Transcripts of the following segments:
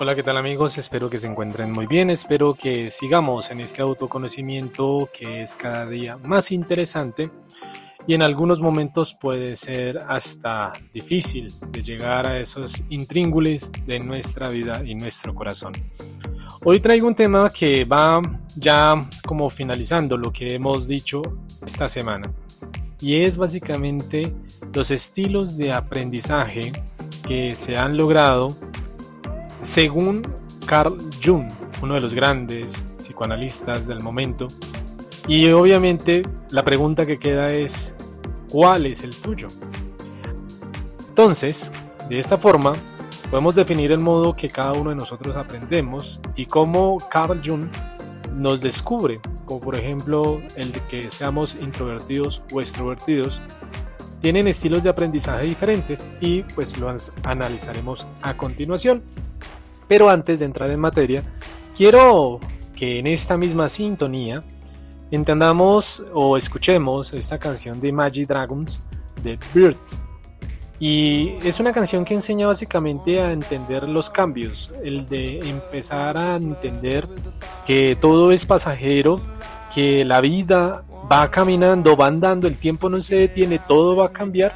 Hola, ¿qué tal amigos? Espero que se encuentren muy bien, espero que sigamos en este autoconocimiento que es cada día más interesante y en algunos momentos puede ser hasta difícil de llegar a esos intríngulis de nuestra vida y nuestro corazón. Hoy traigo un tema que va ya como finalizando lo que hemos dicho esta semana y es básicamente los estilos de aprendizaje que se han logrado según Carl Jung, uno de los grandes psicoanalistas del momento, y obviamente la pregunta que queda es, ¿cuál es el tuyo? Entonces, de esta forma, podemos definir el modo que cada uno de nosotros aprendemos y cómo Carl Jung nos descubre, como por ejemplo el de que seamos introvertidos o extrovertidos, tienen estilos de aprendizaje diferentes y pues los analizaremos a continuación. Pero antes de entrar en materia, quiero que en esta misma sintonía entendamos o escuchemos esta canción de Magic Dragons de Birds. Y es una canción que enseña básicamente a entender los cambios, el de empezar a entender que todo es pasajero, que la vida va caminando, va andando, el tiempo no se detiene, todo va a cambiar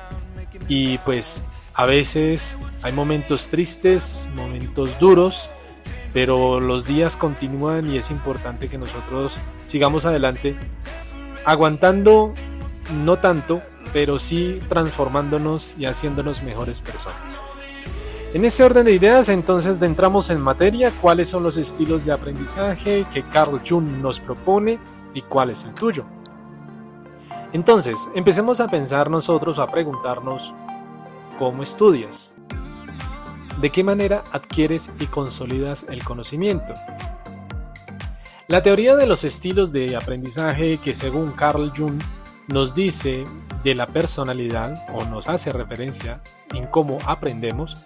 y pues a veces hay momentos tristes, momentos duros, pero los días continúan y es importante que nosotros sigamos adelante, aguantando no tanto, pero sí transformándonos y haciéndonos mejores personas. En este orden de ideas, entonces entramos en materia, cuáles son los estilos de aprendizaje que Carl Jung nos propone y cuál es el tuyo. Entonces, empecemos a pensar nosotros, a preguntarnos, ¿Cómo estudias? ¿De qué manera adquieres y consolidas el conocimiento? La teoría de los estilos de aprendizaje que según Carl Jung nos dice de la personalidad o nos hace referencia en cómo aprendemos,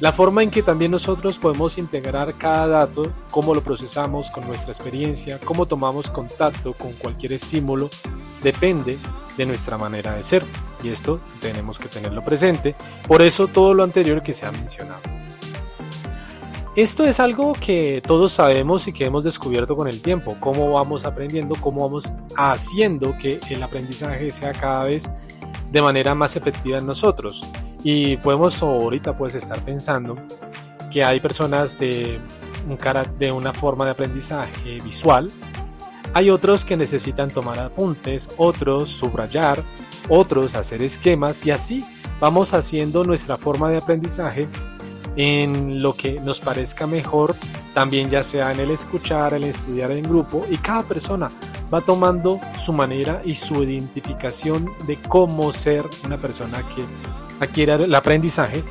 la forma en que también nosotros podemos integrar cada dato, cómo lo procesamos con nuestra experiencia, cómo tomamos contacto con cualquier estímulo, depende de nuestra manera de ser. Y esto tenemos que tenerlo presente. Por eso todo lo anterior que se ha mencionado. Esto es algo que todos sabemos y que hemos descubierto con el tiempo, cómo vamos aprendiendo, cómo vamos haciendo que el aprendizaje sea cada vez de manera más efectiva en nosotros. Y podemos ahorita pues estar pensando que hay personas de, un de una forma de aprendizaje visual, hay otros que necesitan tomar apuntes, otros subrayar, otros hacer esquemas y así vamos haciendo nuestra forma de aprendizaje en lo que nos parezca mejor, también ya sea en el escuchar, el estudiar en grupo y cada persona va tomando su manera y su identificación de cómo ser una persona que adquiera el aprendizaje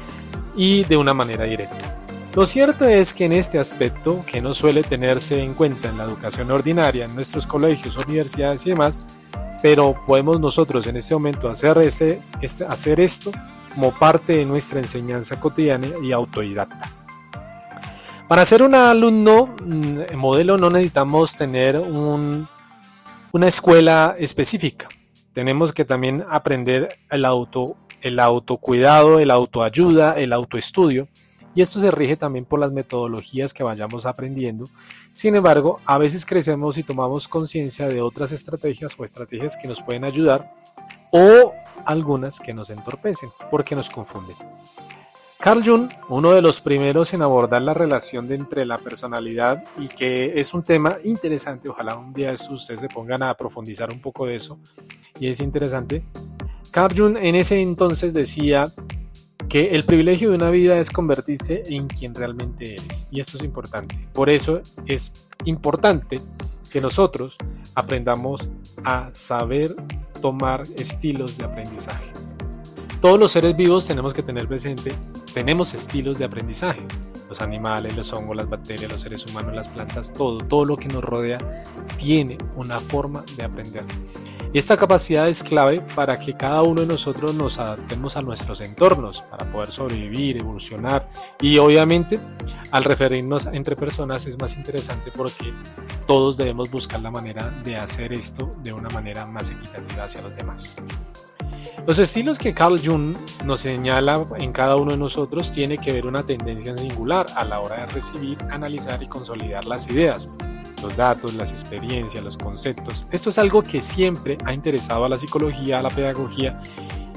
y de una manera directa. Lo cierto es que en este aspecto, que no suele tenerse en cuenta en la educación ordinaria, en nuestros colegios, universidades y demás, pero podemos nosotros en este momento hacer, este, hacer esto como parte de nuestra enseñanza cotidiana y autodidacta. Para ser un alumno mm, modelo no necesitamos tener una escuela específica. Tenemos que también aprender el, auto, el autocuidado, el autoayuda, el autoestudio y esto se rige también por las metodologías que vayamos aprendiendo. Sin embargo, a veces crecemos y tomamos conciencia de otras estrategias o estrategias que nos pueden ayudar o algunas que nos entorpecen porque nos confunden. Carl Jung, uno de los primeros en abordar la relación de entre la personalidad y que es un tema interesante, ojalá un día ustedes se pongan a profundizar un poco de eso y es interesante. Carl Jung en ese entonces decía que el privilegio de una vida es convertirse en quien realmente eres. Y eso es importante. Por eso es importante que nosotros aprendamos a saber tomar estilos de aprendizaje. Todos los seres vivos tenemos que tener presente, tenemos estilos de aprendizaje. Los animales, los hongos, las bacterias, los seres humanos, las plantas, todo, todo lo que nos rodea tiene una forma de aprender. Esta capacidad es clave para que cada uno de nosotros nos adaptemos a nuestros entornos, para poder sobrevivir, evolucionar y obviamente al referirnos entre personas es más interesante porque todos debemos buscar la manera de hacer esto de una manera más equitativa hacia los demás. Los estilos que Carl Jung nos señala en cada uno de nosotros tiene que ver una tendencia singular a la hora de recibir, analizar y consolidar las ideas, los datos, las experiencias, los conceptos. Esto es algo que siempre ha interesado a la psicología, a la pedagogía,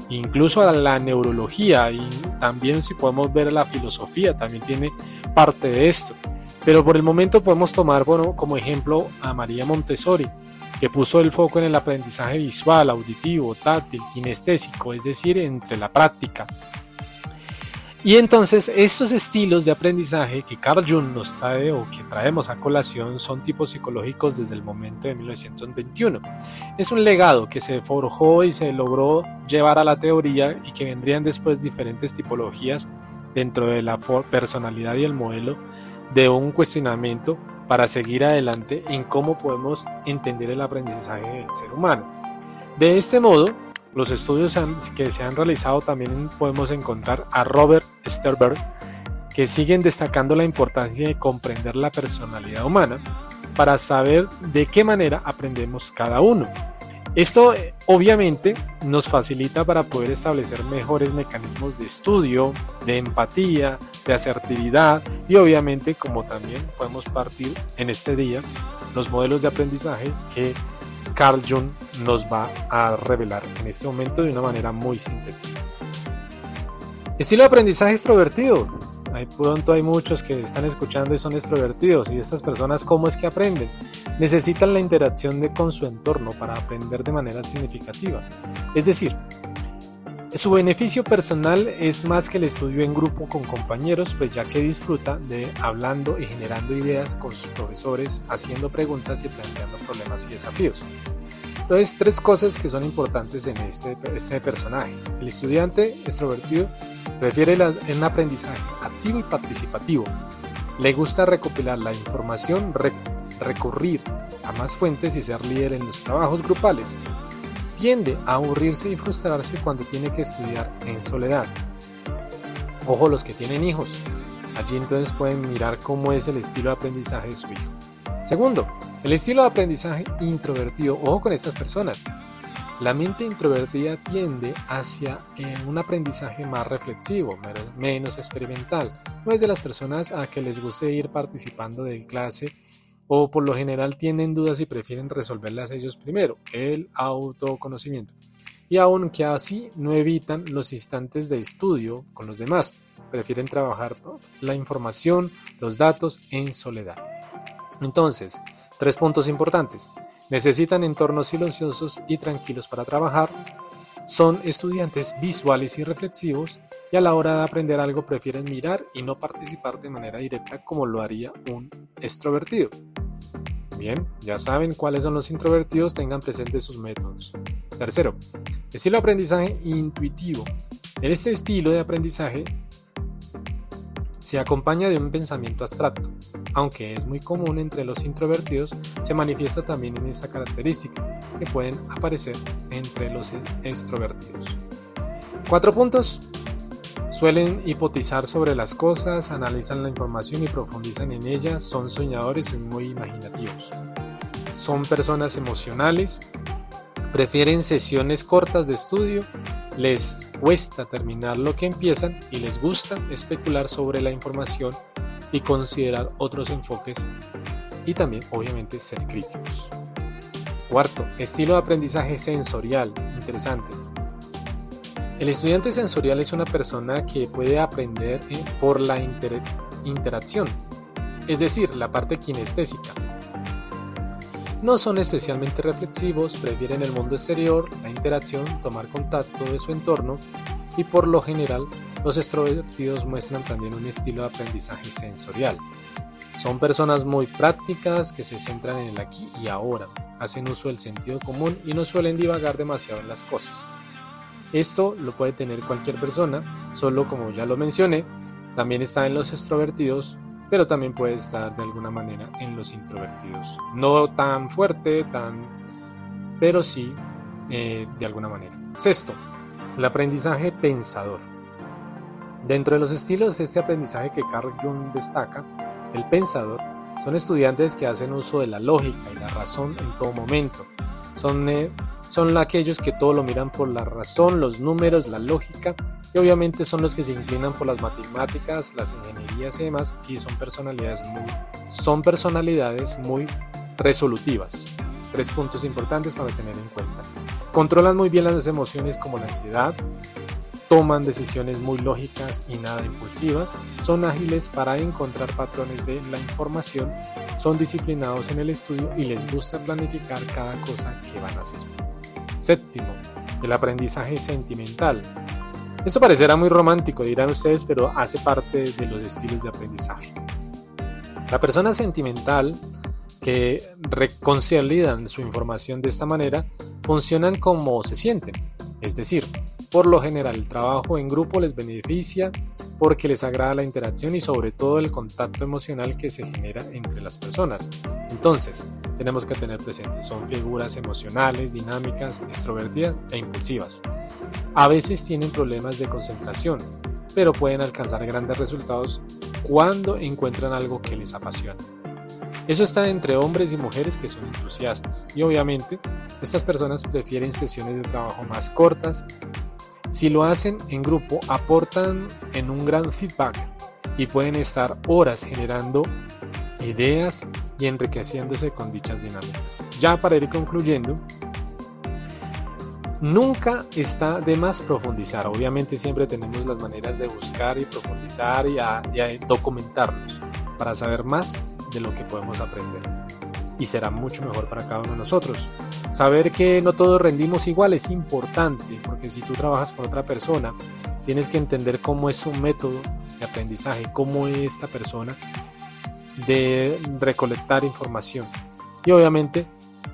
incluso a la neurología y también si podemos ver a la filosofía, también tiene parte de esto. Pero por el momento podemos tomar bueno, como ejemplo a María Montessori, que puso el foco en el aprendizaje visual, auditivo, táctil, kinestésico, es decir, entre la práctica. Y entonces estos estilos de aprendizaje que Carl Jung nos trae o que traemos a colación son tipos psicológicos desde el momento de 1921. Es un legado que se forjó y se logró llevar a la teoría y que vendrían después diferentes tipologías dentro de la personalidad y el modelo de un cuestionamiento para seguir adelante en cómo podemos entender el aprendizaje del ser humano. De este modo, los estudios que se han realizado también podemos encontrar a Robert Sterberg, que siguen destacando la importancia de comprender la personalidad humana para saber de qué manera aprendemos cada uno. Esto eh, obviamente nos facilita para poder establecer mejores mecanismos de estudio, de empatía, de asertividad y obviamente como también podemos partir en este día los modelos de aprendizaje que Carl Jung nos va a revelar en este momento de una manera muy sintética. Estilo de aprendizaje extrovertido. Hay, pronto hay muchos que están escuchando y son extrovertidos y estas personas cómo es que aprenden. Necesitan la interacción de, con su entorno para aprender de manera significativa. Es decir, su beneficio personal es más que el estudio en grupo con compañeros, pues ya que disfruta de hablando y generando ideas con sus profesores, haciendo preguntas y planteando problemas y desafíos. Entonces, tres cosas que son importantes en este, este personaje. El estudiante extrovertido prefiere un aprendizaje activo y participativo. Le gusta recopilar la información, recurrir a más fuentes y ser líder en los trabajos grupales. Tiende a aburrirse y frustrarse cuando tiene que estudiar en soledad. Ojo los que tienen hijos. Allí entonces pueden mirar cómo es el estilo de aprendizaje de su hijo. Segundo, el estilo de aprendizaje introvertido. Ojo con estas personas. La mente introvertida tiende hacia eh, un aprendizaje más reflexivo, menos experimental. No es de las personas a que les guste ir participando de clase o por lo general tienen dudas y prefieren resolverlas ellos primero, el autoconocimiento. Y aunque así no evitan los instantes de estudio con los demás, prefieren trabajar la información, los datos en soledad. Entonces, Tres puntos importantes. Necesitan entornos silenciosos y tranquilos para trabajar. Son estudiantes visuales y reflexivos y a la hora de aprender algo prefieren mirar y no participar de manera directa como lo haría un extrovertido. Bien, ya saben cuáles son los introvertidos, tengan presentes sus métodos. Tercero, estilo de aprendizaje intuitivo. En este estilo de aprendizaje se acompaña de un pensamiento abstracto aunque es muy común entre los introvertidos, se manifiesta también en esta característica, que pueden aparecer entre los extrovertidos. Cuatro puntos. Suelen hipotizar sobre las cosas, analizan la información y profundizan en ella, son soñadores y muy imaginativos. Son personas emocionales, prefieren sesiones cortas de estudio, les cuesta terminar lo que empiezan y les gusta especular sobre la información y considerar otros enfoques y también obviamente ser críticos. Cuarto, estilo de aprendizaje sensorial. Interesante. El estudiante sensorial es una persona que puede aprender eh, por la interacción, es decir, la parte kinestésica. No son especialmente reflexivos, prefieren el mundo exterior, la interacción, tomar contacto de su entorno y por lo general los extrovertidos muestran también un estilo de aprendizaje sensorial. Son personas muy prácticas que se centran en el aquí y ahora, hacen uso del sentido común y no suelen divagar demasiado en las cosas. Esto lo puede tener cualquier persona, solo como ya lo mencioné, también está en los extrovertidos, pero también puede estar de alguna manera en los introvertidos. No tan fuerte, tan pero sí eh, de alguna manera. Sexto, el aprendizaje pensador. Dentro de los estilos de este aprendizaje que Carl Jung destaca, el pensador son estudiantes que hacen uso de la lógica y la razón en todo momento. Son, eh, son aquellos que todo lo miran por la razón, los números, la lógica y obviamente son los que se inclinan por las matemáticas, las ingenierías y demás y son personalidades muy, son personalidades muy resolutivas. Tres puntos importantes para tener en cuenta. Controlan muy bien las emociones como la ansiedad, toman decisiones muy lógicas y nada impulsivas, son ágiles para encontrar patrones de la información, son disciplinados en el estudio y les gusta planificar cada cosa que van a hacer. Séptimo, el aprendizaje sentimental. Esto parecerá muy romántico, dirán ustedes, pero hace parte de los estilos de aprendizaje. La persona sentimental que reconcilian su información de esta manera funcionan como se sienten, es decir, por lo general, el trabajo en grupo les beneficia porque les agrada la interacción y sobre todo el contacto emocional que se genera entre las personas. Entonces, tenemos que tener presente, son figuras emocionales, dinámicas, extrovertidas e impulsivas. A veces tienen problemas de concentración, pero pueden alcanzar grandes resultados cuando encuentran algo que les apasiona. Eso está entre hombres y mujeres que son entusiastas y obviamente estas personas prefieren sesiones de trabajo más cortas si lo hacen en grupo, aportan en un gran feedback y pueden estar horas generando ideas y enriqueciéndose con dichas dinámicas. Ya para ir concluyendo, nunca está de más profundizar. Obviamente siempre tenemos las maneras de buscar y profundizar y, documentarnos para saber más de lo que podemos aprender. Y será mucho mejor para cada uno de nosotros. Saber que no todos rendimos igual es importante, porque si tú trabajas con otra persona, tienes que entender cómo es su método de aprendizaje, cómo es esta persona de recolectar información. Y obviamente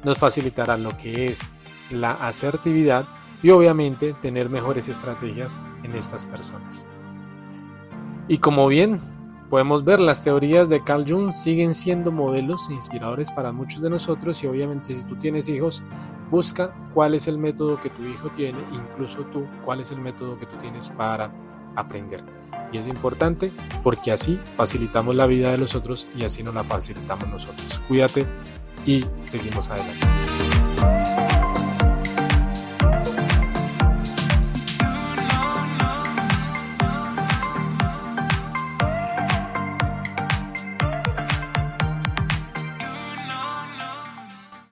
nos facilitará lo que es la asertividad y obviamente tener mejores estrategias en estas personas. Y como bien Podemos ver, las teorías de Carl Jung siguen siendo modelos inspiradores para muchos de nosotros y obviamente si tú tienes hijos, busca cuál es el método que tu hijo tiene, incluso tú, cuál es el método que tú tienes para aprender. Y es importante porque así facilitamos la vida de los otros y así nos la facilitamos nosotros. Cuídate y seguimos adelante.